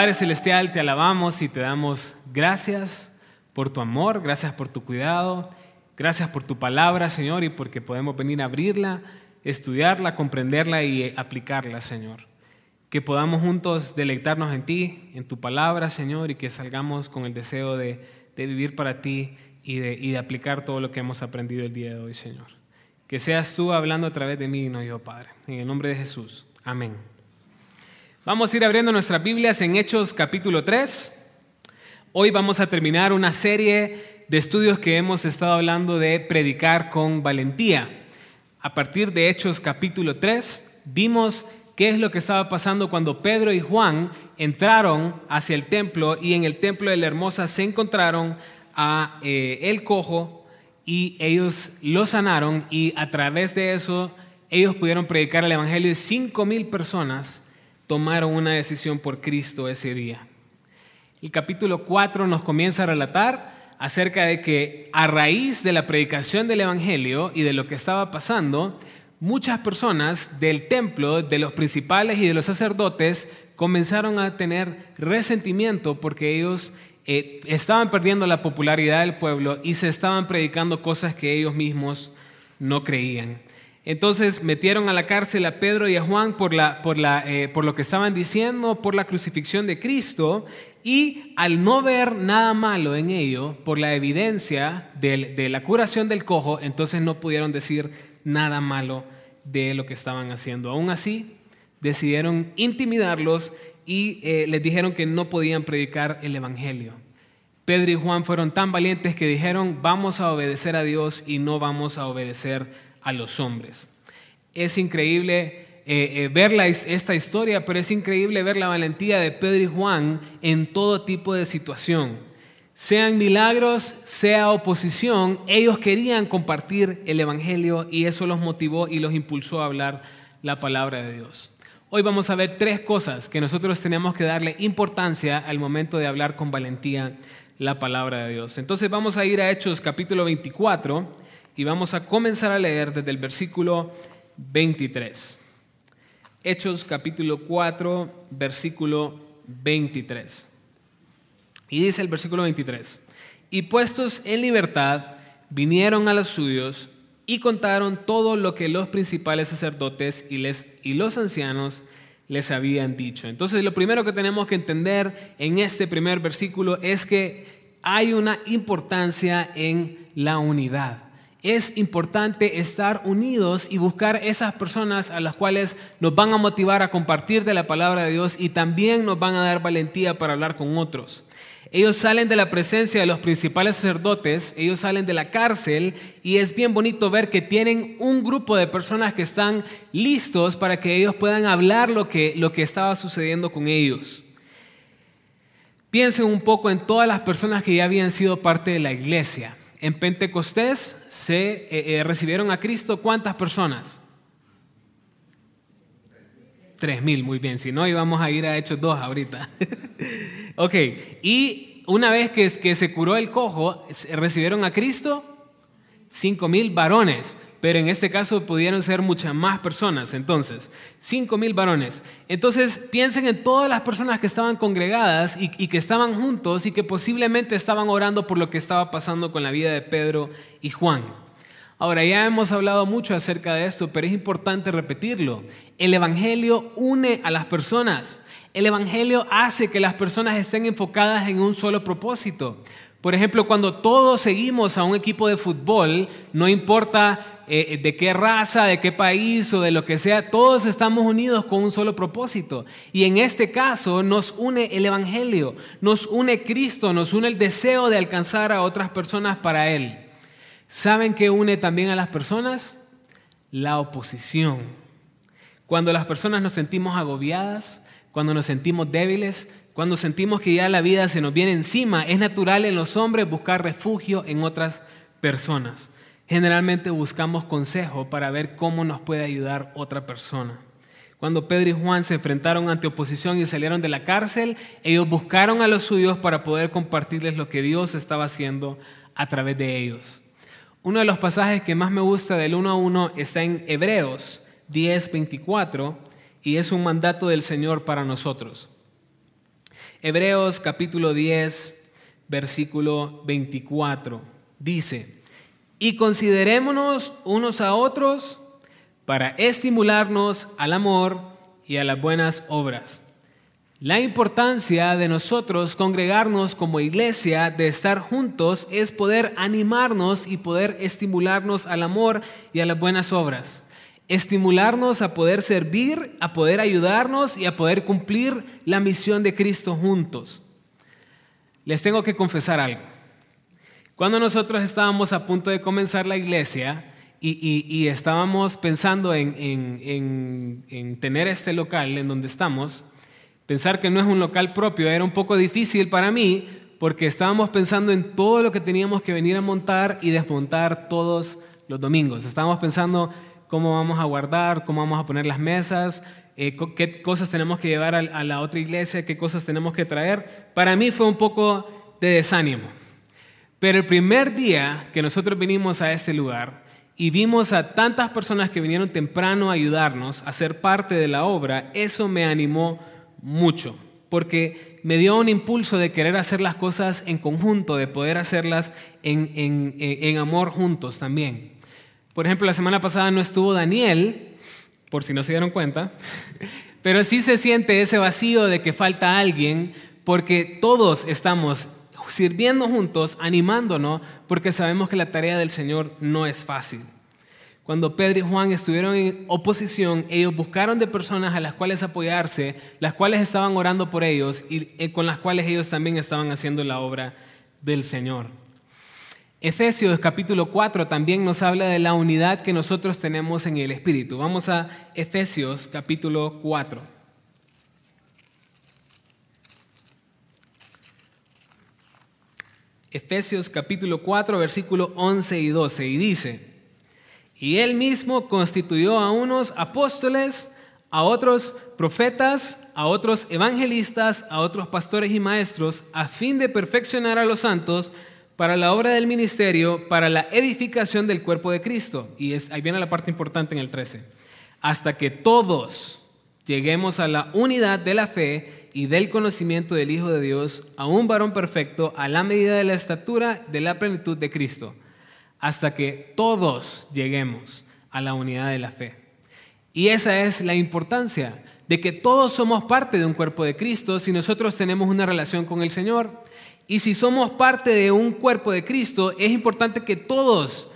Padre Celestial, te alabamos y te damos gracias por tu amor, gracias por tu cuidado, gracias por tu palabra, Señor, y porque podemos venir a abrirla, estudiarla, comprenderla y aplicarla, Señor. Que podamos juntos deleitarnos en ti, en tu palabra, Señor, y que salgamos con el deseo de, vivir para ti y de, y de aplicar todo lo que hemos aprendido el día de hoy, Señor. Que seas tú hablando a través de mí y no yo, Padre. En el nombre de Jesús. Amén. Vamos a ir abriendo nuestras Biblias en Hechos capítulo 3. Hoy vamos a terminar una serie de estudios que hemos estado hablando de predicar con valentía. A partir de Hechos capítulo 3 vimos qué es lo que estaba pasando cuando Pedro y Juan entraron hacia el templo y en el templo de la hermosa se encontraron a eh, el cojo y ellos lo sanaron y a través de eso ellos pudieron predicar el evangelio y cinco mil personas tomaron una decisión por Cristo ese día. El capítulo 4 nos comienza a relatar acerca de que a raíz de la predicación del Evangelio y de lo que estaba pasando, muchas personas del templo, de los principales y de los sacerdotes, comenzaron a tener resentimiento porque ellos eh, estaban perdiendo la popularidad del pueblo y se estaban predicando cosas que ellos mismos no creían. Entonces metieron a la cárcel a Pedro y a Juan eh, por, lo que estaban diciendo, por la crucifixión de Cristo, y al no ver nada malo en ello, por la evidencia de, de la curación del cojo, entonces no pudieron decir nada malo de lo que estaban haciendo. Aún así, decidieron intimidarlos y eh, les dijeron que no podían predicar el Evangelio. Pedro y Juan fueron tan valientes que dijeron, vamos a obedecer a Dios y no vamos a obedecer a los hombres. Es increíble eh, eh, ver esta historia, pero es increíble ver la valentía de Pedro y Juan en todo tipo de situación. Sean milagros, sea oposición, ellos querían compartir el Evangelio y eso los motivó y los impulsó a hablar la palabra de Dios. Hoy vamos a ver tres cosas que nosotros tenemos que darle importancia al momento de hablar con valentía la palabra de Dios. Entonces vamos a ir a Hechos capítulo 24 y vamos a comenzar a leer desde el versículo 23. Hechos capítulo 4, versículo 23. Y dice el versículo 23, y puestos en libertad, vinieron a los suyos y contaron todo lo que los principales sacerdotes y, y los ancianos les habían dicho. Entonces lo primero que tenemos que entender en este primer versículo es que hay una importancia en la unidad es importante estar unidos y buscar esas personas a las cuales nos van a motivar a compartir de la palabra de Dios y también nos van a dar valentía para hablar con otros. Ellos salen de la presencia de los principales sacerdotes, ellos salen de la cárcel y es bien bonito ver que tienen un grupo de personas que están listos para que ellos puedan hablar lo que, lo que estaba sucediendo con ellos. Piensen un poco en todas las personas que ya habían sido parte de la iglesia en Pentecostés se eh, eh, recibieron a Cristo cuántas personas? Tres mil, muy bien. Si no, íbamos a ir a Hechos dos ahorita. ok, y una vez que, que se curó el cojo, recibieron a Cristo cinco mil varones pero en este caso pudieron ser muchas más personas. Entonces, cinco mil varones. Entonces, piensen en todas las personas que estaban congregadas y, y, que estaban juntos y que posiblemente estaban orando por lo que estaba pasando con la vida de Pedro y Juan. Ahora, ya hemos hablado mucho acerca de esto, pero es importante repetirlo. El Evangelio une a las personas. El Evangelio hace que las personas estén enfocadas en un solo propósito. Por ejemplo, cuando todos seguimos a un equipo de fútbol, no importa eh, de qué raza, de qué país o de lo que sea, todos estamos unidos con un solo propósito. Y en este caso nos une el Evangelio, nos une Cristo, nos une el deseo de alcanzar a otras personas para Él. ¿Saben qué une también a las personas? La oposición. Cuando las personas nos sentimos agobiadas, cuando nos sentimos débiles, cuando sentimos que ya la vida se nos viene encima, es natural en los hombres buscar refugio en otras personas. Generalmente buscamos consejo para ver cómo nos puede ayudar otra persona. Cuando Pedro y Juan se enfrentaron ante oposición y salieron de la cárcel, ellos buscaron a los suyos para poder compartirles lo que Dios estaba haciendo a través de ellos. Uno de los pasajes que más me gusta del uno a uno está en Hebreos 10, 24 y es un mandato del Señor para nosotros. Hebreos capítulo 10, versículo 24. Dice, y considerémonos unos a otros para estimularnos al amor y a las buenas obras. La importancia de nosotros congregarnos como iglesia, de estar juntos, es poder animarnos y poder estimularnos al amor y a las buenas obras estimularnos a poder servir, a poder ayudarnos y a poder cumplir la misión de Cristo juntos. Les tengo que confesar algo. Cuando nosotros estábamos a punto de comenzar la iglesia y, estábamos pensando en, en tener este local en donde estamos, pensar que no es un local propio era un poco difícil para mí porque estábamos pensando en todo lo que teníamos que venir a montar y desmontar todos los domingos. Estábamos pensando cómo vamos a guardar, cómo vamos a poner las mesas, eh, qué cosas tenemos que llevar a, la otra iglesia, qué cosas tenemos que traer. Para mí fue un poco de desánimo. Pero el primer día que nosotros vinimos a este lugar y vimos a tantas personas que vinieron temprano a ayudarnos a ser parte de la obra, eso me animó mucho, porque me dio un impulso de querer hacer las cosas en conjunto, de poder hacerlas en, en amor juntos también. Por ejemplo, la semana pasada no estuvo Daniel, por si no se dieron cuenta, pero sí se siente ese vacío de que falta alguien porque todos estamos sirviendo juntos, animándonos, porque sabemos que la tarea del Señor no es fácil. Cuando Pedro y Juan estuvieron en oposición, ellos buscaron de personas a las cuales apoyarse, las cuales estaban orando por ellos y eh, con las cuales ellos también estaban haciendo la obra del Señor. Efesios capítulo 4 también nos habla de la unidad que nosotros tenemos en el Espíritu. Vamos a Efesios capítulo 4. Efesios capítulo 4 versículo 11 y 12 y dice, y él mismo constituyó a unos apóstoles, a otros profetas, a otros evangelistas, a otros pastores y maestros, a fin de perfeccionar a los santos, para la obra del ministerio, para la edificación del cuerpo de Cristo. Y es, ahí viene la parte importante en el 13. Hasta que todos lleguemos a la unidad de la fe y del conocimiento del Hijo de Dios, a un varón perfecto, a la medida de la estatura de la plenitud de Cristo. Hasta que todos lleguemos a la unidad de la fe. Y esa es la importancia de que todos somos parte de un cuerpo de Cristo si nosotros tenemos una relación con el Señor. Y si somos parte de un cuerpo de Cristo, es importante que todos,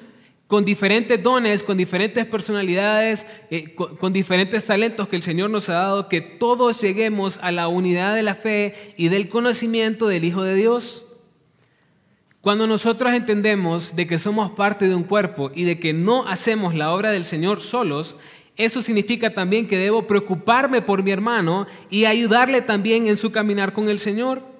con diferentes dones, con diferentes personalidades, eh, con, diferentes talentos que el Señor nos ha dado, que todos lleguemos a la unidad de la fe y del conocimiento del Hijo de Dios. Cuando nosotros entendemos de que somos parte de un cuerpo y de que no hacemos la obra del Señor solos, eso significa también que debo preocuparme por mi hermano y ayudarle también en su caminar con el Señor.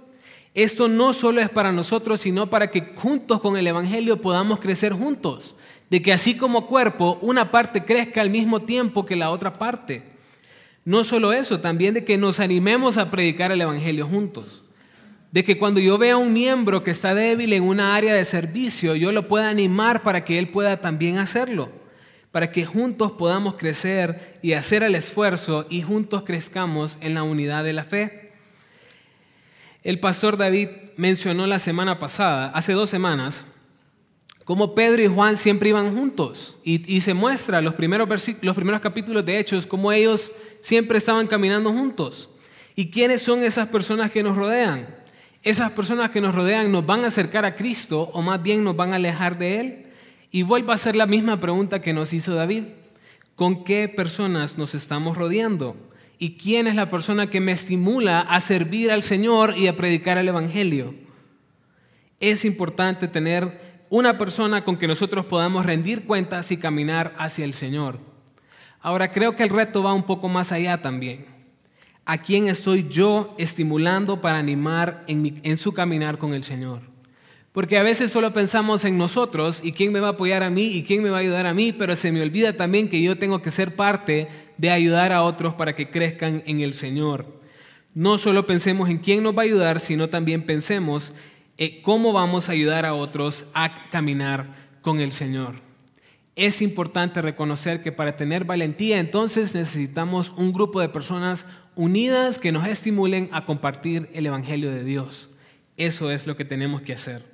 Esto no solo es para nosotros, sino para que juntos con el Evangelio podamos crecer juntos. De que así como cuerpo, una parte crezca al mismo tiempo que la otra parte. No solo eso, también de que nos animemos a predicar el Evangelio juntos. De que cuando yo vea a un miembro que está débil en una área de servicio, yo lo pueda animar para que él pueda también hacerlo. Para que juntos podamos crecer y hacer el esfuerzo y juntos crezcamos en la unidad de la fe. El pastor David mencionó la semana pasada, hace dos semanas, cómo Pedro y Juan siempre iban juntos. Y, se muestra los primeros, los primeros capítulos de Hechos, cómo ellos siempre estaban caminando juntos. ¿Y quiénes son esas personas que nos rodean? Esas personas que nos rodean nos van a acercar a Cristo o más bien nos van a alejar de Él. Y vuelvo a hacer la misma pregunta que nos hizo David. ¿Con qué personas nos estamos rodeando? ¿Y quién es la persona que me estimula a servir al Señor y a predicar el Evangelio? Es importante tener una persona con que nosotros podamos rendir cuentas y caminar hacia el Señor. Ahora creo que el reto va un poco más allá también. ¿A quién estoy yo estimulando para animar en, su caminar con el Señor? Porque a veces solo pensamos en nosotros y quién me va a apoyar a mí y quién me va a ayudar a mí, pero se me olvida también que yo tengo que ser parte de ayudar a otros para que crezcan en el Señor. No solo pensemos en quién nos va a ayudar, sino también pensemos en cómo vamos a ayudar a otros a caminar con el Señor. Es importante reconocer que para tener valentía entonces necesitamos un grupo de personas unidas que nos estimulen a compartir el Evangelio de Dios. Eso es lo que tenemos que hacer.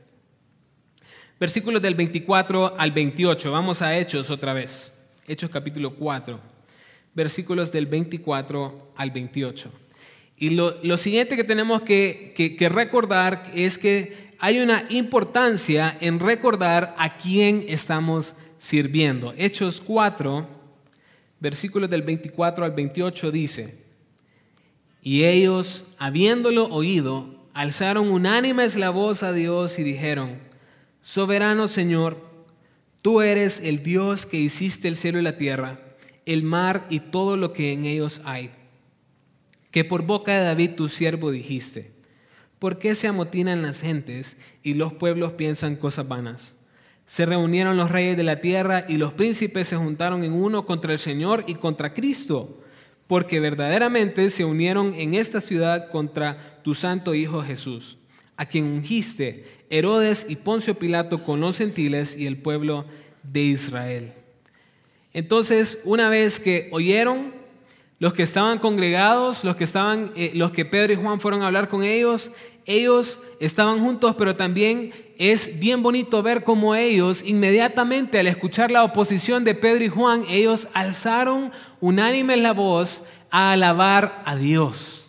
Versículos del 24 al 28. Vamos a Hechos otra vez. Hechos capítulo 4. Versículos del 24 al 28. Y lo, siguiente que tenemos que, que recordar es que hay una importancia en recordar a quién estamos sirviendo. Hechos 4, versículos del 24 al 28 dice, y ellos, habiéndolo oído, alzaron unánimes la voz a Dios y dijeron, Soberano Señor, tú eres el Dios que hiciste el cielo y la tierra, el mar y todo lo que en ellos hay, que por boca de David tu siervo dijiste, ¿por qué se amotinan las gentes y los pueblos piensan cosas vanas? Se reunieron los reyes de la tierra y los príncipes se juntaron en uno contra el Señor y contra Cristo, porque verdaderamente se unieron en esta ciudad contra tu santo Hijo Jesús, a quien ungiste Herodes y Poncio Pilato con los gentiles y el pueblo de Israel. Entonces, una vez que oyeron, los que estaban congregados, los que, estaban, eh, los que Pedro y Juan fueron a hablar con ellos, ellos estaban juntos, pero también es bien bonito ver cómo ellos, inmediatamente al escuchar la oposición de Pedro y Juan, ellos alzaron unánime la voz a alabar a Dios,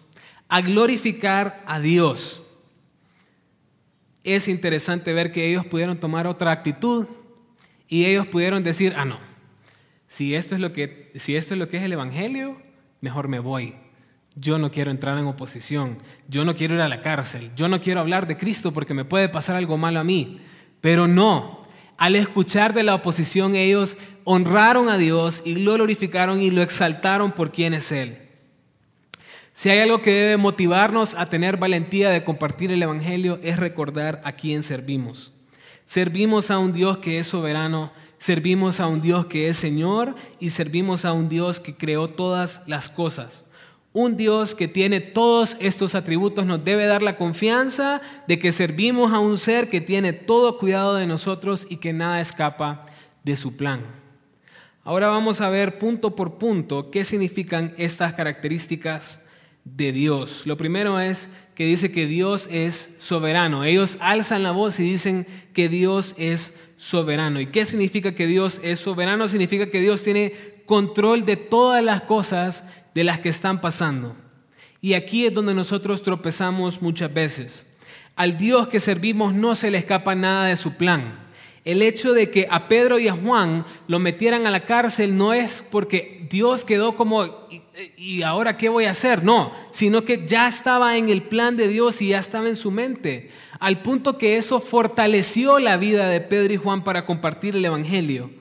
a glorificar a Dios. Es interesante ver que ellos pudieron tomar otra actitud y ellos pudieron decir, ah, no, si esto es lo que, si esto es, lo que es el Evangelio, mejor me voy. Yo no quiero entrar en oposición, yo no quiero ir a la cárcel, yo no quiero hablar de Cristo porque me puede pasar algo malo a mí. Pero no, al escuchar de la oposición ellos honraron a Dios y lo glorificaron y lo exaltaron por quién es Él. Si hay algo que debe motivarnos a tener valentía de compartir el Evangelio es recordar a quién servimos. Servimos a un Dios que es soberano, servimos a un Dios que es Señor y servimos a un Dios que creó todas las cosas. Un Dios que tiene todos estos atributos nos debe dar la confianza de que servimos a un ser que tiene todo cuidado de nosotros y que nada escapa de su plan. Ahora vamos a ver punto por punto qué significan estas características de Dios. Lo primero es que dice que Dios es soberano. Ellos alzan la voz y dicen que Dios es soberano. ¿Y qué significa que Dios es soberano? Significa que Dios tiene control de todas las cosas de las que están pasando. Y aquí es donde nosotros tropezamos muchas veces. Al Dios que servimos no se le escapa nada de su plan. El hecho de que a Pedro y a Juan lo metieran a la cárcel no es porque Dios quedó como, ¿y ahora qué voy a hacer? No, sino que ya estaba en el plan de Dios y ya estaba en su mente. Al punto que eso fortaleció la vida de Pedro y Juan para compartir el Evangelio.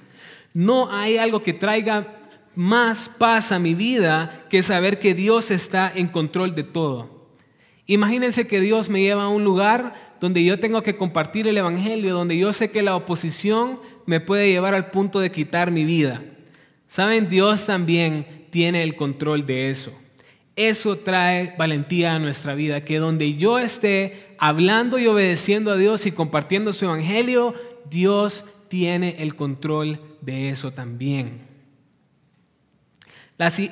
No hay algo que traiga más paz a mi vida que saber que Dios está en control de todo. Imagínense que Dios me lleva a un lugar donde yo tengo que compartir el Evangelio, donde yo sé que la oposición me puede llevar al punto de quitar mi vida. Saben, Dios también tiene el control de eso. Eso trae valentía a nuestra vida, que donde yo esté hablando y obedeciendo a Dios y compartiendo su Evangelio, Dios tiene el control de eso también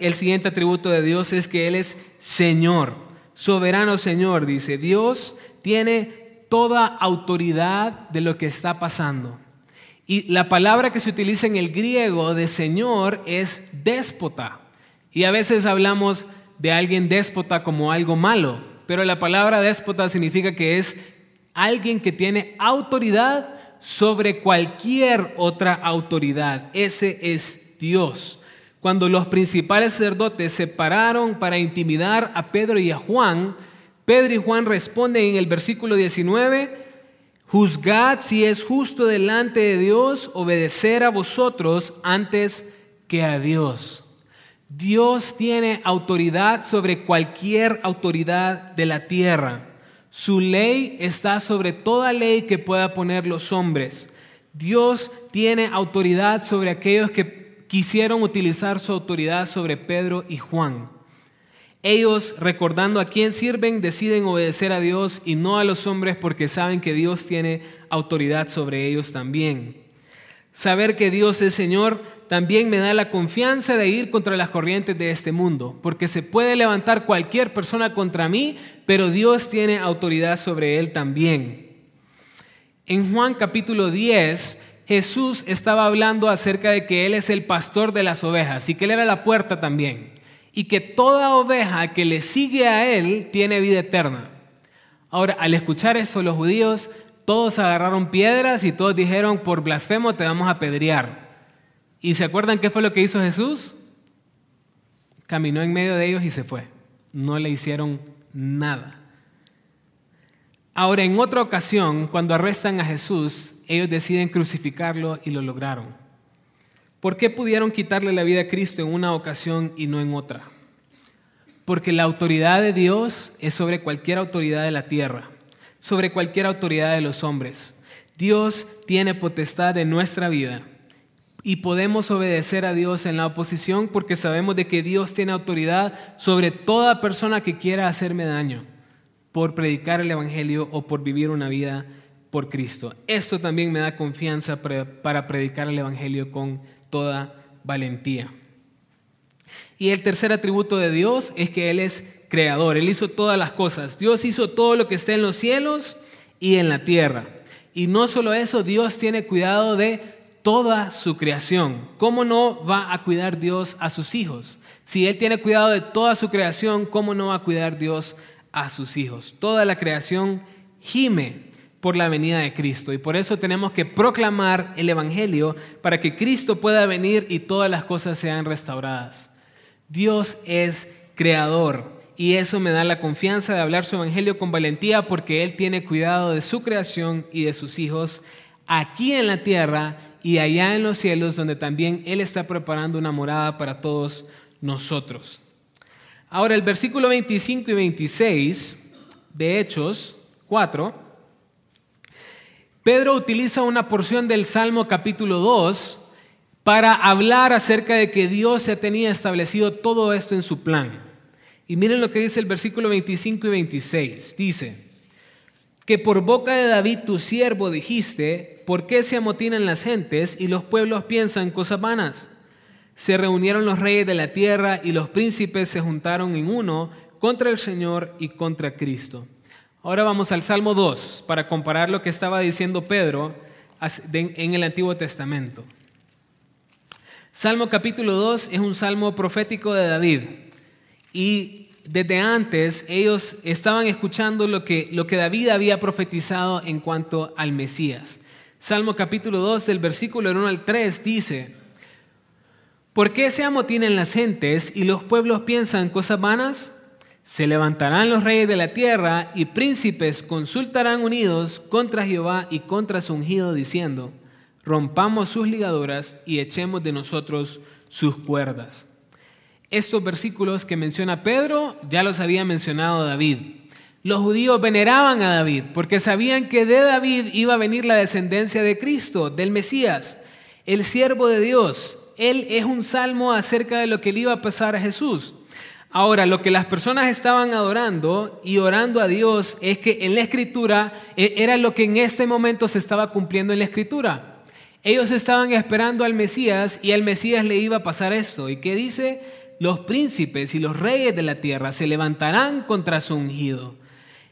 el siguiente atributo de Dios es que Él es Señor, soberano Señor, dice. Dios tiene toda autoridad de lo que está pasando. Y la palabra que se utiliza en el griego de Señor es déspota. Y a veces hablamos de alguien déspota como algo malo, pero la palabra déspota significa que es alguien que tiene autoridad sobre cualquier otra autoridad. Ese es Dios. Cuando los principales sacerdotes se pararon para intimidar a Pedro y a Juan, Pedro y Juan responden en el versículo 19, juzgad si es justo delante de Dios obedecer a vosotros antes que a Dios. Dios tiene autoridad sobre cualquier autoridad de la tierra. Su ley está sobre toda ley que pueda poner los hombres. Dios tiene autoridad sobre aquellos que quisieron utilizar su autoridad sobre Pedro y Juan. Ellos, recordando a quién sirven, deciden obedecer a Dios y no a los hombres porque saben que Dios tiene autoridad sobre ellos también. Saber que Dios es Señor también me da la confianza de ir contra las corrientes de este mundo, porque se puede levantar cualquier persona contra mí, pero Dios tiene autoridad sobre él también. En Juan capítulo 10, Jesús estaba hablando acerca de que Él es el pastor de las ovejas y que Él era la puerta también, y que toda oveja que le sigue a Él tiene vida eterna. Ahora, al escuchar eso, los judíos todos agarraron piedras y todos dijeron, por blasfemo te vamos a apedrear. ¿Y se acuerdan qué fue lo que hizo Jesús? Caminó en medio de ellos y se fue. No le hicieron nada. Ahora, en otra ocasión, cuando arrestan a Jesús, ellos deciden crucificarlo y lo lograron. ¿Por qué pudieron quitarle la vida a Cristo en una ocasión y no en otra? Porque la autoridad de Dios es sobre cualquier autoridad de la tierra sobre cualquier autoridad de los hombres. Dios tiene potestad en nuestra vida y podemos obedecer a Dios en la oposición porque sabemos de que Dios tiene autoridad sobre toda persona que quiera hacerme daño por predicar el Evangelio o por vivir una vida por Cristo. Esto también me da confianza para predicar el Evangelio con toda valentía. Y el tercer atributo de Dios es que Él es creador, Él hizo todas las cosas. Dios hizo todo lo que está en los cielos y en la tierra. Y no solo eso, Dios tiene cuidado de toda su creación. ¿Cómo no va a cuidar Dios a sus hijos? Si Él tiene cuidado de toda su creación, ¿cómo no va a cuidar Dios a sus hijos? Toda la creación gime por la venida de Cristo y por eso tenemos que proclamar el Evangelio para que Cristo pueda venir y todas las cosas sean restauradas. Dios es creador y eso me da la confianza de hablar su evangelio con valentía porque Él tiene cuidado de su creación y de sus hijos aquí en la tierra y allá en los cielos donde también Él está preparando una morada para todos nosotros. Ahora el versículo 25 y 26 de Hechos 4, Pedro utiliza una porción del Salmo capítulo 2 para hablar acerca de que Dios ya tenía establecido todo esto en su plan. Y miren lo que dice el versículo 25 y 26. Dice, que por boca de David tu siervo dijiste, ¿por qué se amotinan las gentes y los pueblos piensan cosas vanas? Se reunieron los reyes de la tierra y los príncipes se juntaron en uno contra el Señor y contra Cristo. Ahora vamos al Salmo 2 para comparar lo que estaba diciendo Pedro en el Antiguo Testamento. Salmo capítulo 2 es un salmo profético de David. Y desde antes ellos estaban escuchando lo que, lo que David había profetizado en cuanto al Mesías. Salmo capítulo 2 del versículo 1 al 3 dice, ¿por qué se amotinan las gentes y los pueblos piensan cosas vanas? Se levantarán los reyes de la tierra y príncipes consultarán unidos contra Jehová y contra su ungido diciendo, rompamos sus ligaduras y echemos de nosotros sus cuerdas. Estos versículos que menciona Pedro ya los había mencionado David. Los judíos veneraban a David porque sabían que de David iba a venir la descendencia de Cristo, del Mesías, el siervo de Dios. Él es un salmo acerca de lo que le iba a pasar a Jesús. Ahora, lo que las personas estaban adorando y orando a Dios es que en la escritura e, era lo que en este momento se estaba cumpliendo en la escritura. Ellos estaban esperando al Mesías y al Mesías le iba a pasar esto. ¿Y qué dice? Los príncipes y los reyes de la tierra se levantarán contra su ungido.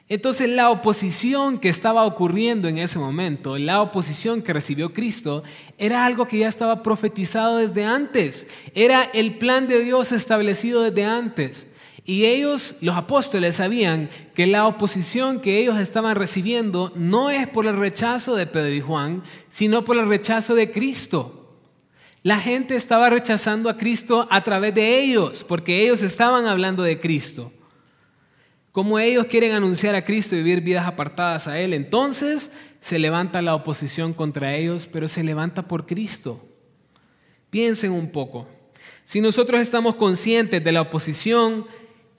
Entonces la oposición que estaba ocurriendo en ese momento, la oposición que recibió Cristo, era algo que ya estaba profetizado desde antes, era el plan de Dios establecido desde antes. Y ellos, los apóstoles, sabían que la oposición que ellos estaban recibiendo no es por el rechazo de Pedro y Juan, sino por el rechazo de Cristo. La gente estaba rechazando a Cristo a través de ellos, porque ellos estaban hablando de Cristo. Como ellos quieren anunciar a Cristo y vivir vidas apartadas a Él, entonces se levanta la oposición contra ellos, pero se levanta por Cristo. Piensen un poco. Si nosotros estamos conscientes de la oposición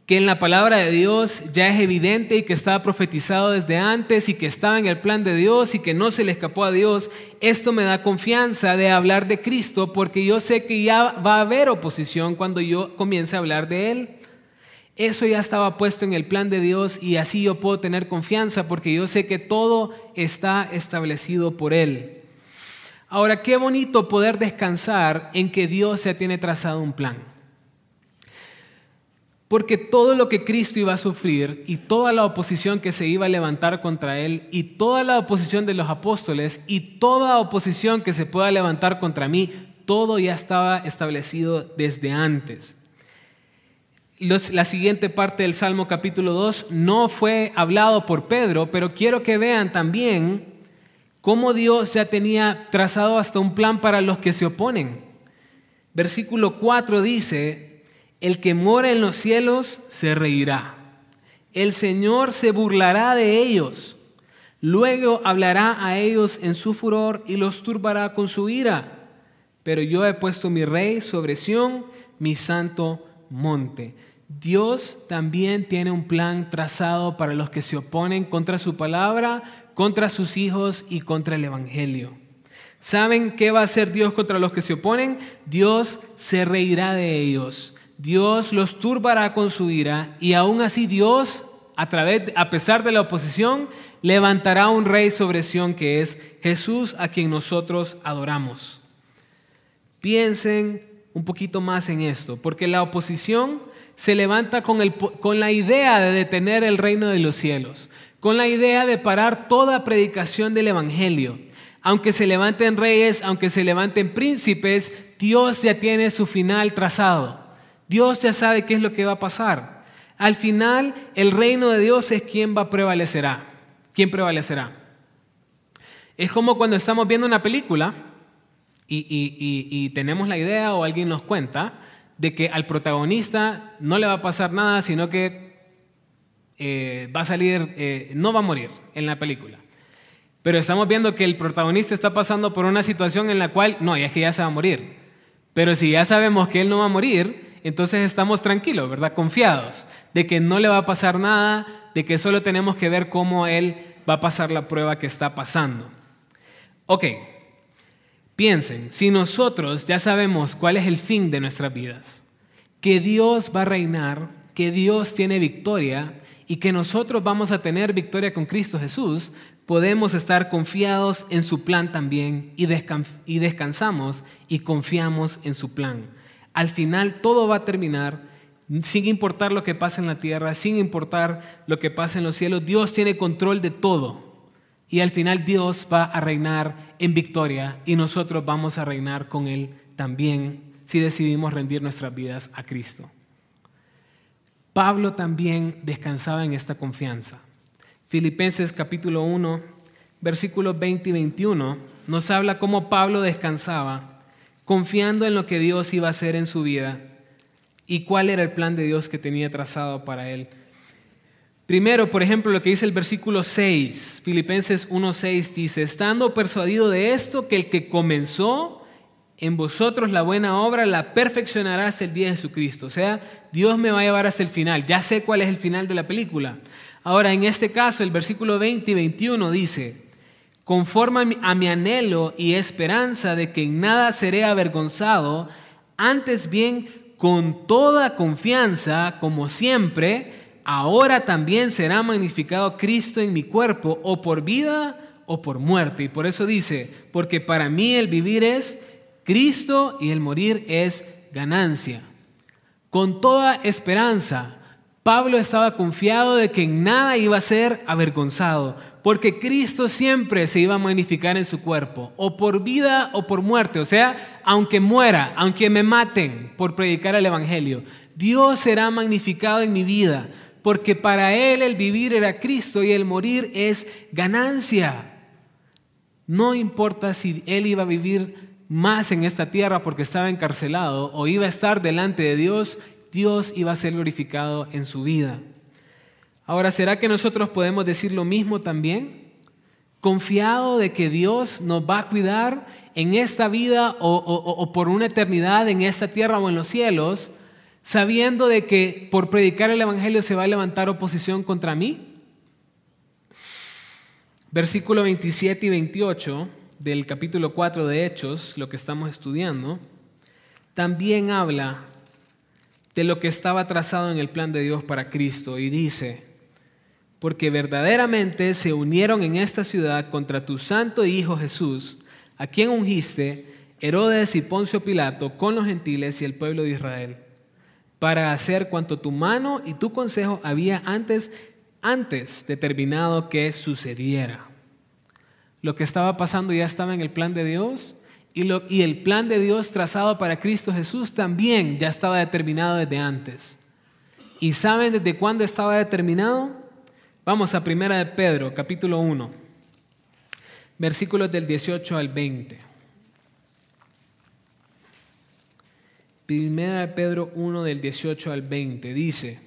que en la palabra de Dios ya es evidente y que estaba profetizado desde antes y que estaba en el plan de Dios y que no se le escapó a Dios, esto me da confianza de hablar de Cristo porque yo sé que ya va a haber oposición cuando yo comience a hablar de Él. Eso ya estaba puesto en el plan de Dios y así yo puedo tener confianza porque yo sé que todo está establecido por Él. Ahora, qué bonito poder descansar en que Dios ya tiene trazado un plan. Porque todo lo que Cristo iba a sufrir y toda la oposición que se iba a levantar contra él y toda la oposición de los apóstoles y toda oposición que se pueda levantar contra mí, todo ya estaba establecido desde antes. la siguiente parte del Salmo capítulo 2 no fue hablado por Pedro, pero quiero que vean también cómo Dios ya tenía trazado hasta un plan para los que se oponen. Versículo 4 dice, el que mora en los cielos se reirá. El Señor se burlará de ellos. Luego hablará a ellos en su furor y los turbará con su ira. Pero yo he puesto mi rey sobre Sión, mi santo monte. Dios también tiene un plan trazado para los que se oponen contra su palabra, contra sus hijos y contra el Evangelio. ¿Saben qué va a hacer Dios contra los que se oponen? Dios se reirá de ellos. Dios los turbará con su ira y aún así Dios, a, través, a pesar de la oposición, levantará un rey sobre Sión que es Jesús a quien nosotros adoramos. Piensen un poquito más en esto, porque la oposición se levanta con, el, con la idea de detener el reino de los cielos, con la idea de parar toda predicación del Evangelio. Aunque se levanten reyes, aunque se levanten príncipes, Dios ya tiene su final trazado. Dios ya sabe qué es lo que va a pasar. Al final, el reino de Dios es quien va a prevalecerá. ¿Quién prevalecerá? Es como cuando estamos viendo una película y, tenemos la idea o alguien nos cuenta de que al protagonista no le va a pasar nada, sino que eh, va a salir, eh, no va a morir en la película. Pero estamos viendo que el protagonista está pasando por una situación en la cual, no, y es que ya se va a morir. Pero si ya sabemos que él no va a morir, entonces estamos tranquilos, ¿verdad? Confiados de que no le va a pasar nada, de que solo tenemos que ver cómo Él va a pasar la prueba que está pasando. Ok, piensen, si nosotros ya sabemos cuál es el fin de nuestras vidas, que Dios va a reinar, que Dios tiene victoria y que nosotros vamos a tener victoria con Cristo Jesús, podemos estar confiados en su plan también y, descansamos y confiamos en su plan. Al final todo va a terminar sin importar lo que pasa en la tierra, sin importar lo que pasa en los cielos. Dios tiene control de todo. Y al final Dios va a reinar en victoria y nosotros vamos a reinar con Él también si decidimos rendir nuestras vidas a Cristo. Pablo también descansaba en esta confianza. Filipenses capítulo 1, versículos 20 y 21 nos habla cómo Pablo descansaba confiando en lo que Dios iba a hacer en su vida y cuál era el plan de Dios que tenía trazado para él. Primero, por ejemplo, lo que dice el versículo 6, Filipenses 1.6 dice, estando persuadido de esto, que el que comenzó en vosotros la buena obra la perfeccionará hasta el día de Jesucristo. O sea, Dios me va a llevar hasta el final. Ya sé cuál es el final de la película. Ahora, en este caso, el versículo 20 y 21 dice, conforme a mi anhelo y esperanza de que en nada seré avergonzado, antes bien con toda confianza, como siempre, ahora también será magnificado Cristo en mi cuerpo, o por vida o por muerte. Y por eso dice, porque para mí el vivir es Cristo y el morir es ganancia. Con toda esperanza, Pablo estaba confiado de que en nada iba a ser avergonzado, porque Cristo siempre se iba a magnificar en su cuerpo, o por vida o por muerte, o sea, aunque muera, aunque me maten por predicar el Evangelio, Dios será magnificado en mi vida, porque para Él el vivir era Cristo y el morir es ganancia. No importa si Él iba a vivir más en esta tierra porque estaba encarcelado o iba a estar delante de Dios, Dios iba a ser glorificado en su vida. Ahora, ¿será que nosotros podemos decir lo mismo también? Confiado de que Dios nos va a cuidar en esta vida o, por una eternidad en esta tierra o en los cielos, sabiendo de que por predicar el Evangelio se va a levantar oposición contra mí? Versículo 27 y 28 del capítulo 4 de Hechos, lo que estamos estudiando, también habla de lo que estaba trazado en el plan de Dios para Cristo y dice, porque verdaderamente se unieron en esta ciudad contra tu santo Hijo Jesús, a quien ungiste, Herodes y Poncio Pilato, con los gentiles y el pueblo de Israel, para hacer cuanto tu mano y tu consejo había antes, antes determinado que sucediera. Lo que estaba pasando ya estaba en el plan de Dios y, lo, y el plan de Dios trazado para Cristo Jesús también ya estaba determinado desde antes. ¿Y saben desde cuándo estaba determinado? Vamos a Primera de Pedro, capítulo 1, versículos del 18 al 20. Primera de Pedro 1 del 18 al 20 dice,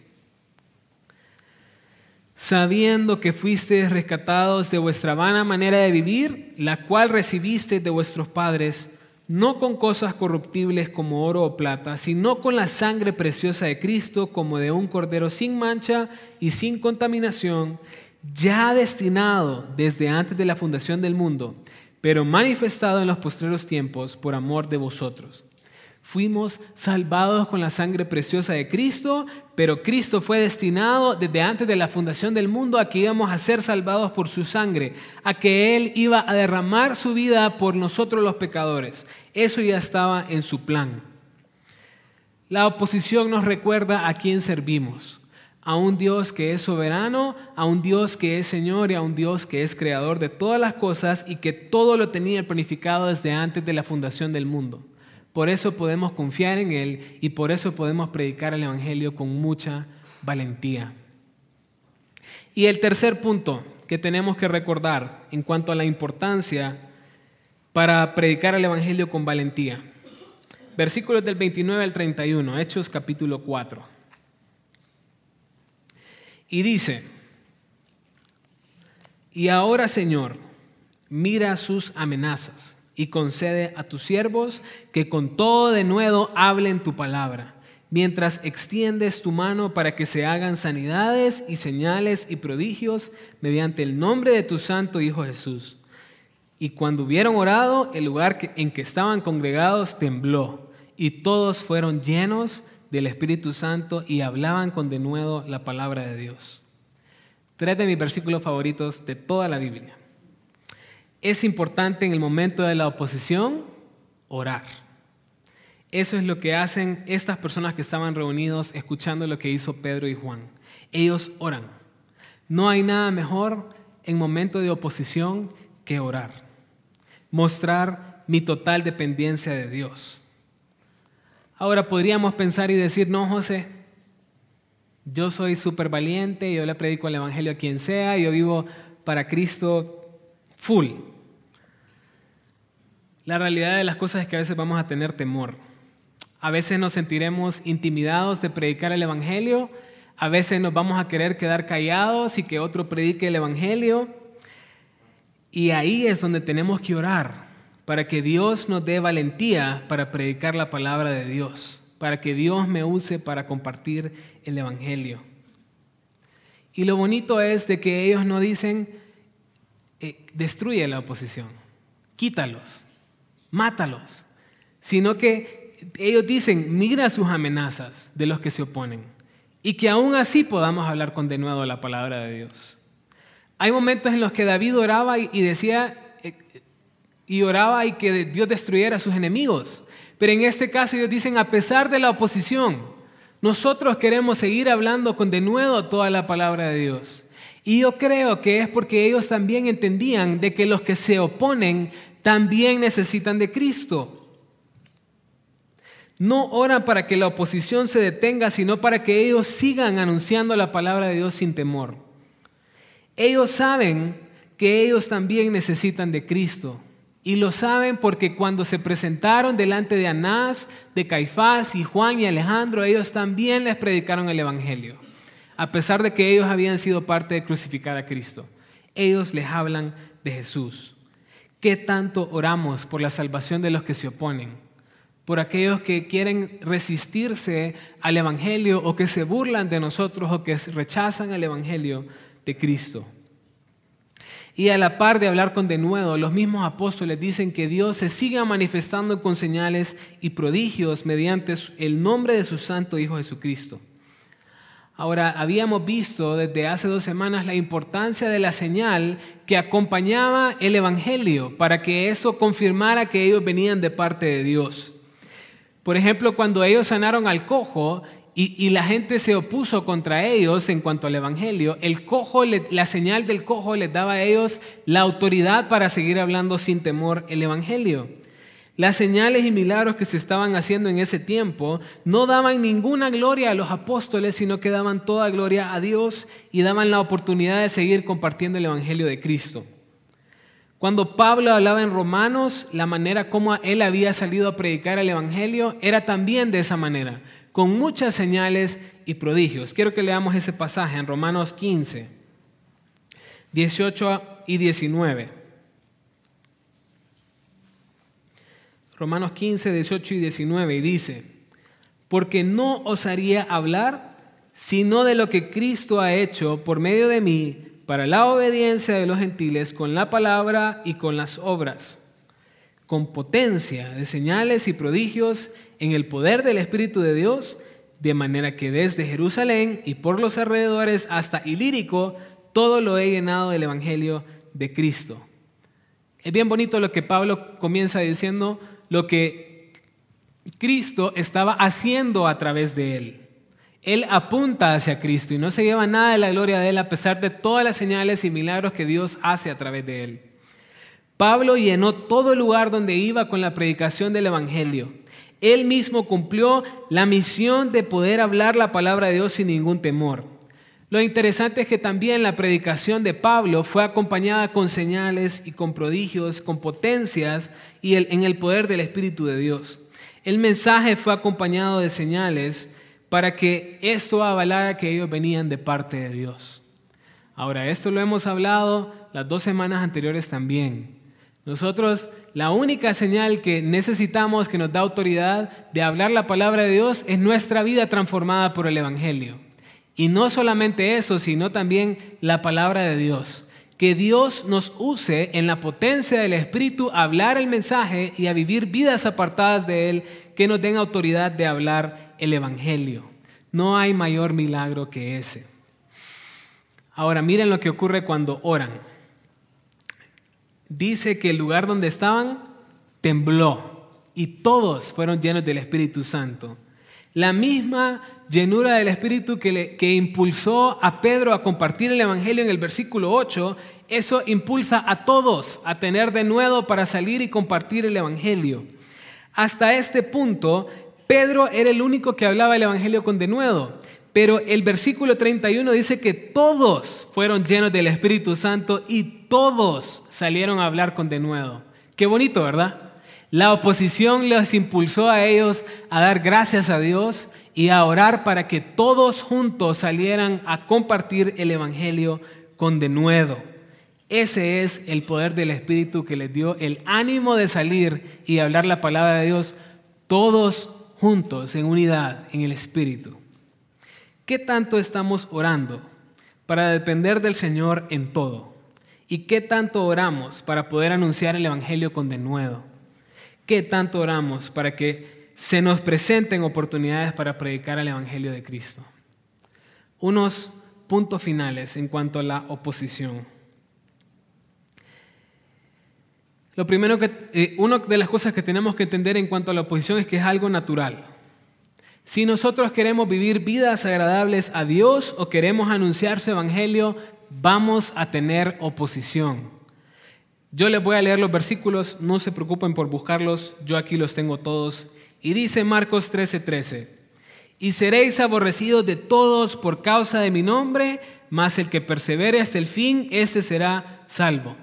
sabiendo que fuisteis rescatados de vuestra vana manera de vivir, la cual recibisteis de vuestros padres, no con cosas corruptibles como oro o plata, sino con la sangre preciosa de Cristo, como de un cordero sin mancha y sin contaminación, ya destinado desde antes de la fundación del mundo, pero manifestado en los postreros tiempos por amor de vosotros Fuimos salvados con la sangre preciosa de Cristo, pero Cristo fue destinado desde antes de la fundación del mundo a que íbamos a ser salvados por su sangre, a que Él iba a derramar su vida por nosotros los pecadores. Eso ya estaba en su plan. La oposición nos recuerda a quién servimos, a un Dios que es soberano, a un Dios que es Señor y a un Dios que es creador de todas las cosas y que todo lo tenía planificado desde antes de la fundación del mundo. Por eso podemos confiar en Él y por eso podemos predicar el Evangelio con mucha valentía. Y el tercer punto que tenemos que recordar en cuanto a la importancia para predicar el Evangelio con valentía. Versículos del 29 al 31, Hechos capítulo 4. Y dice, y ahora Señor, mira sus amenazas y concede a tus siervos que con todo de nuevo hablen tu palabra, mientras extiendes tu mano para que se hagan sanidades y señales y prodigios mediante el nombre de tu santo Hijo Jesús. Y cuando hubieron orado, el lugar en que estaban congregados tembló, y todos fueron llenos del Espíritu Santo y hablaban con denuedo la palabra de Dios. Tres de mis versículos favoritos de toda la Biblia. Es importante en el momento de la oposición orar. Eso es lo que hacen estas personas que estaban reunidos escuchando lo que hizo Pedro y Juan. Ellos oran. No hay nada mejor en momento de oposición que orar. Mostrar mi total dependencia de Dios. Ahora podríamos pensar y decir, no, José, yo soy súper valiente, yo le predico el Evangelio a quien sea, yo vivo para Cristo full. La realidad de las cosas es que a veces vamos a tener temor. A veces nos sentiremos intimidados de predicar el Evangelio. A veces nos vamos a querer quedar callados y que otro predique el Evangelio. Y ahí es donde tenemos que orar para que Dios nos dé valentía para predicar la palabra de Dios, para que Dios me use para compartir el Evangelio. Y lo bonito es de que ellos no dicen, eh, destruye la oposición, quítalos, mátalos, sino que ellos dicen, mira sus amenazas de los que se oponen y que aún así podamos hablar con denuedo la palabra de Dios. Hay momentos en los que David oraba y decía, eh, y oraba y que Dios destruyera a sus enemigos. Pero en este caso ellos dicen, a pesar de la oposición, nosotros queremos seguir hablando con denuedo toda la palabra de Dios. Y yo creo que es porque ellos también entendían de que los que se oponen también necesitan de Cristo. No oran para que la oposición se detenga, sino para que ellos sigan anunciando la palabra de Dios sin temor. Ellos saben que ellos también necesitan de Cristo. Y lo saben porque cuando se presentaron delante de Anás, de Caifás y Juan y Alejandro, ellos también les predicaron el Evangelio a pesar de que ellos habían sido parte de crucificar a Cristo. Ellos les hablan de Jesús. ¿Qué tanto oramos por la salvación de los que se oponen? Por aquellos que quieren resistirse al Evangelio o que se burlan de nosotros o que rechazan el Evangelio de Cristo. Y a la par de hablar con denuedo, los mismos apóstoles dicen que Dios se siga manifestando con señales y prodigios mediante el nombre de su Santo Hijo Jesucristo. Ahora, habíamos visto desde hace dos semanas la importancia de la señal que acompañaba el Evangelio para que eso confirmara que ellos venían de parte de Dios. Por ejemplo, cuando ellos sanaron al cojo y, la gente se opuso contra ellos en cuanto al Evangelio, el cojo, la señal del cojo les daba a ellos la autoridad para seguir hablando sin temor el Evangelio. Las señales y milagros que se estaban haciendo en ese tiempo no daban ninguna gloria a los apóstoles, sino que daban toda gloria a Dios y daban la oportunidad de seguir compartiendo el Evangelio de Cristo. Cuando Pablo hablaba en Romanos, la manera como él había salido a predicar el Evangelio era también de esa manera, con muchas señales y prodigios. Quiero que leamos ese pasaje en Romanos 15, 18 y 19. Romanos 15, 18 y 19, y dice, porque no osaría hablar sino de lo que Cristo ha hecho por medio de mí para la obediencia de los gentiles con la palabra y con las obras, con potencia de señales y prodigios en el poder del Espíritu de Dios, de manera que desde Jerusalén y por los alrededores hasta Ilírico, todo lo he llenado del Evangelio de Cristo. Es bien bonito lo que Pablo comienza diciendo, lo que Cristo estaba haciendo a través de él. Él apunta hacia Cristo y no se lleva nada de la gloria de él a pesar de todas las señales y milagros que Dios hace a través de él. Pablo llenó todo el lugar donde iba con la predicación del Evangelio. Él mismo cumplió la misión de poder hablar la palabra de Dios sin ningún temor. Lo interesante es que también la predicación de Pablo fue acompañada con señales y con prodigios, con potencias y en el poder del Espíritu de Dios. El mensaje fue acompañado de señales para que esto avalara que ellos venían de parte de Dios. Ahora, esto lo hemos hablado las dos semanas anteriores también. Nosotros, la única señal que necesitamos que nos da autoridad de hablar la palabra de Dios es nuestra vida transformada por el Evangelio. Y no solamente eso, sino también la palabra de Dios. Que Dios nos use en la potencia del Espíritu a hablar el mensaje y a vivir vidas apartadas de Él que nos den autoridad de hablar el Evangelio. No hay mayor milagro que ese. Ahora miren lo que ocurre cuando oran. Dice que el lugar donde estaban tembló y todos fueron llenos del Espíritu Santo. La misma llenura del Espíritu que, que impulsó a Pedro a compartir el Evangelio en el versículo 8, eso impulsa a todos a tener de nuevo para salir y compartir el Evangelio. Hasta este punto, Pedro era el único que hablaba el Evangelio con denuedo, pero el versículo 31 dice que todos fueron llenos del Espíritu Santo y todos salieron a hablar con denuedo. Qué bonito, ¿verdad? La oposición les impulsó a ellos a dar gracias a Dios y a orar para que todos juntos salieran a compartir el Evangelio con denuedo. Ese es el poder del Espíritu que les dio el ánimo de salir y hablar la palabra de Dios todos juntos en unidad en el Espíritu. ¿Qué tanto estamos orando para depender del Señor en todo? ¿Y qué tanto oramos para poder anunciar el Evangelio con denuedo? ¿Qué tanto oramos para que se nos presenten oportunidades para predicar el Evangelio de Cristo? Unos puntos finales en cuanto a la oposición. Lo primero que, eh, una de las cosas que tenemos que entender en cuanto a la oposición es que es algo natural. Si nosotros queremos vivir vidas agradables a Dios o queremos anunciar su evangelio, vamos a tener oposición. Yo les voy a leer los versículos, no se preocupen por buscarlos, yo aquí los tengo todos. Y dice Marcos 13:13, y seréis aborrecidos de todos por causa de mi nombre, mas el que persevere hasta el fin, ese será salvo.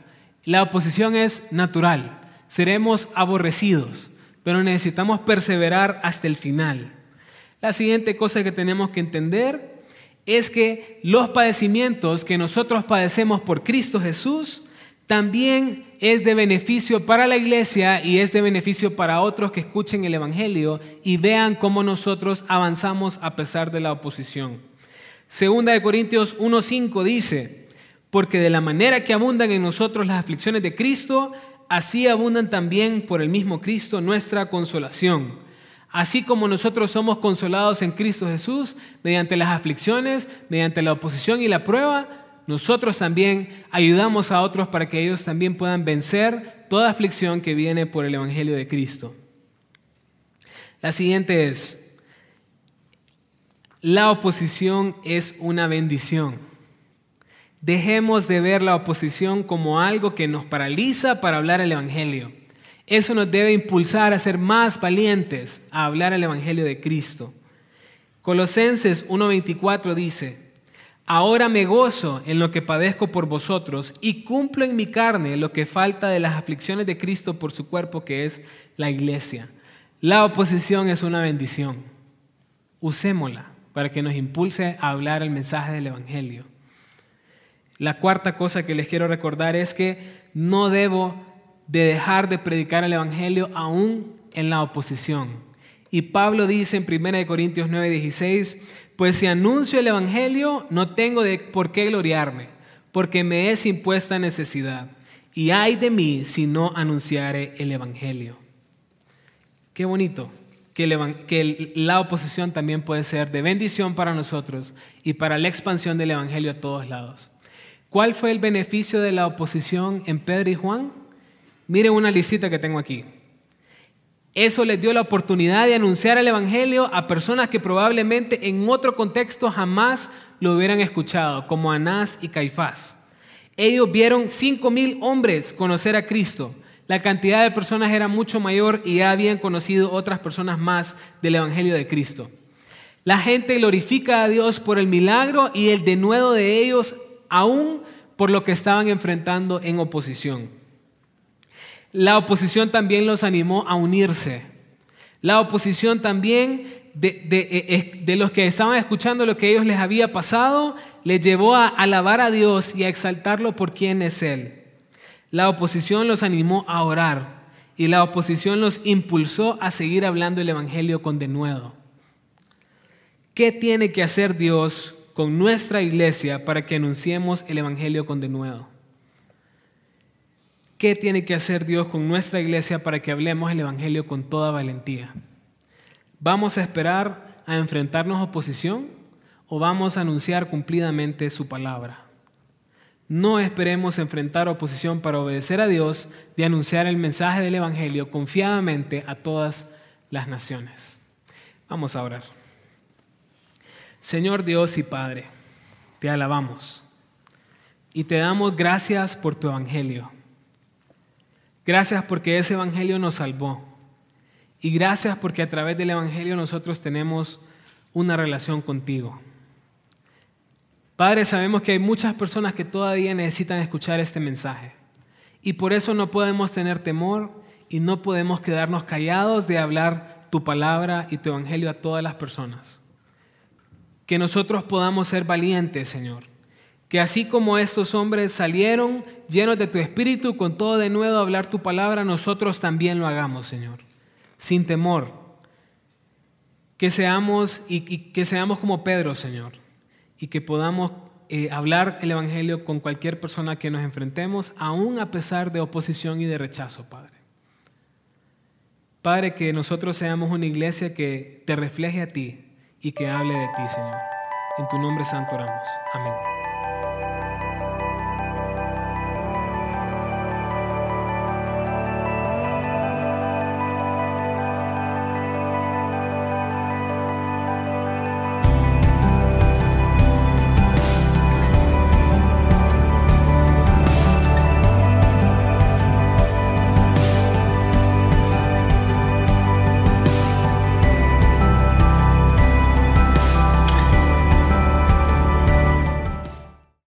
La oposición es natural, seremos aborrecidos, pero necesitamos perseverar hasta el final. La siguiente cosa que tenemos que entender es que los padecimientos que nosotros padecemos por Cristo Jesús, también es de beneficio para la iglesia y es de beneficio para otros que escuchen el Evangelio y vean cómo nosotros avanzamos a pesar de la oposición. Segunda de Corintios 1.5 dice, porque de la manera que abundan en nosotros las aflicciones de Cristo, así abundan también por el mismo Cristo nuestra consolación. Así como nosotros somos consolados en Cristo Jesús mediante las aflicciones, mediante la oposición y la prueba, nosotros también ayudamos a otros para que ellos también puedan vencer toda aflicción que viene por el Evangelio de Cristo. La siguiente es, la oposición es una bendición. Dejemos de ver la oposición como algo que nos paraliza para hablar el Evangelio. Eso nos debe impulsar a ser más valientes a hablar el Evangelio de Cristo. Colosenses 1.24 dice, Ahora me gozo en lo que padezco por vosotros y cumplo en mi carne lo que falta de las aflicciones de Cristo por su cuerpo que es la iglesia. La oposición es una bendición. Usémosla para que nos impulse a hablar el mensaje del Evangelio. La cuarta cosa que les quiero recordar es que no debo de dejar de predicar el Evangelio aún en la oposición. Y Pablo dice en 1 Corintios 9:16, pues si anuncio el Evangelio, no tengo de por qué gloriarme, porque me es impuesta necesidad. Y hay de mí si no anunciare el Evangelio. Qué bonito que, que la oposición también puede ser de bendición para nosotros y para la expansión del Evangelio a todos lados. ¿Cuál fue el beneficio de la oposición en Pedro y Juan? Miren una listita que tengo aquí. Eso les dio la oportunidad de anunciar el Evangelio a personas que probablemente en otro contexto jamás lo hubieran escuchado, como Anás y Caifás. Ellos vieron cinco mil hombres conocer a Cristo. La cantidad de personas era mucho mayor y ya habían conocido otras personas más del Evangelio de Cristo. La gente glorifica a Dios por el milagro y el denuedo de ellos, aún por lo que estaban enfrentando en oposición. La oposición también los animó a unirse. La oposición también de, eh, de, los que estaban escuchando lo que ellos les había pasado, les llevó a alabar a Dios y a exaltarlo por quien es Él. La oposición los animó a orar y la oposición los impulsó a seguir hablando el Evangelio con denuedo. ¿Qué tiene que hacer Dios con nuestra iglesia para que anunciemos el Evangelio con denuedo? ¿Qué tiene que hacer Dios con nuestra iglesia para que hablemos el Evangelio con toda valentía? ¿Vamos a esperar a enfrentarnos a oposición o vamos a anunciar cumplidamente su palabra? No esperemos enfrentar oposición para obedecer a Dios y anunciar el mensaje del Evangelio confiadamente a todas las naciones. Vamos a orar. Señor Dios y Padre, te alabamos y te damos gracias por tu Evangelio. Gracias porque ese Evangelio nos salvó. Y gracias porque a través del Evangelio nosotros tenemos una relación contigo. Padre, sabemos que hay muchas personas que todavía necesitan escuchar este mensaje. Y por eso no podemos tener temor y no podemos quedarnos callados de hablar tu palabra y tu Evangelio a todas las personas. Que nosotros podamos ser valientes, Señor que así como estos hombres salieron llenos de tu espíritu, con todo de nuevo a hablar tu palabra, nosotros también lo hagamos, Señor, sin temor. Que seamos y, que seamos como Pedro, Señor, y que podamos eh, hablar el Evangelio con cualquier persona que nos enfrentemos, aún a pesar de oposición y de rechazo, Padre. Padre, que nosotros seamos una iglesia que te refleje a ti y que hable de ti, Señor. En tu nombre santo oramos. Amén.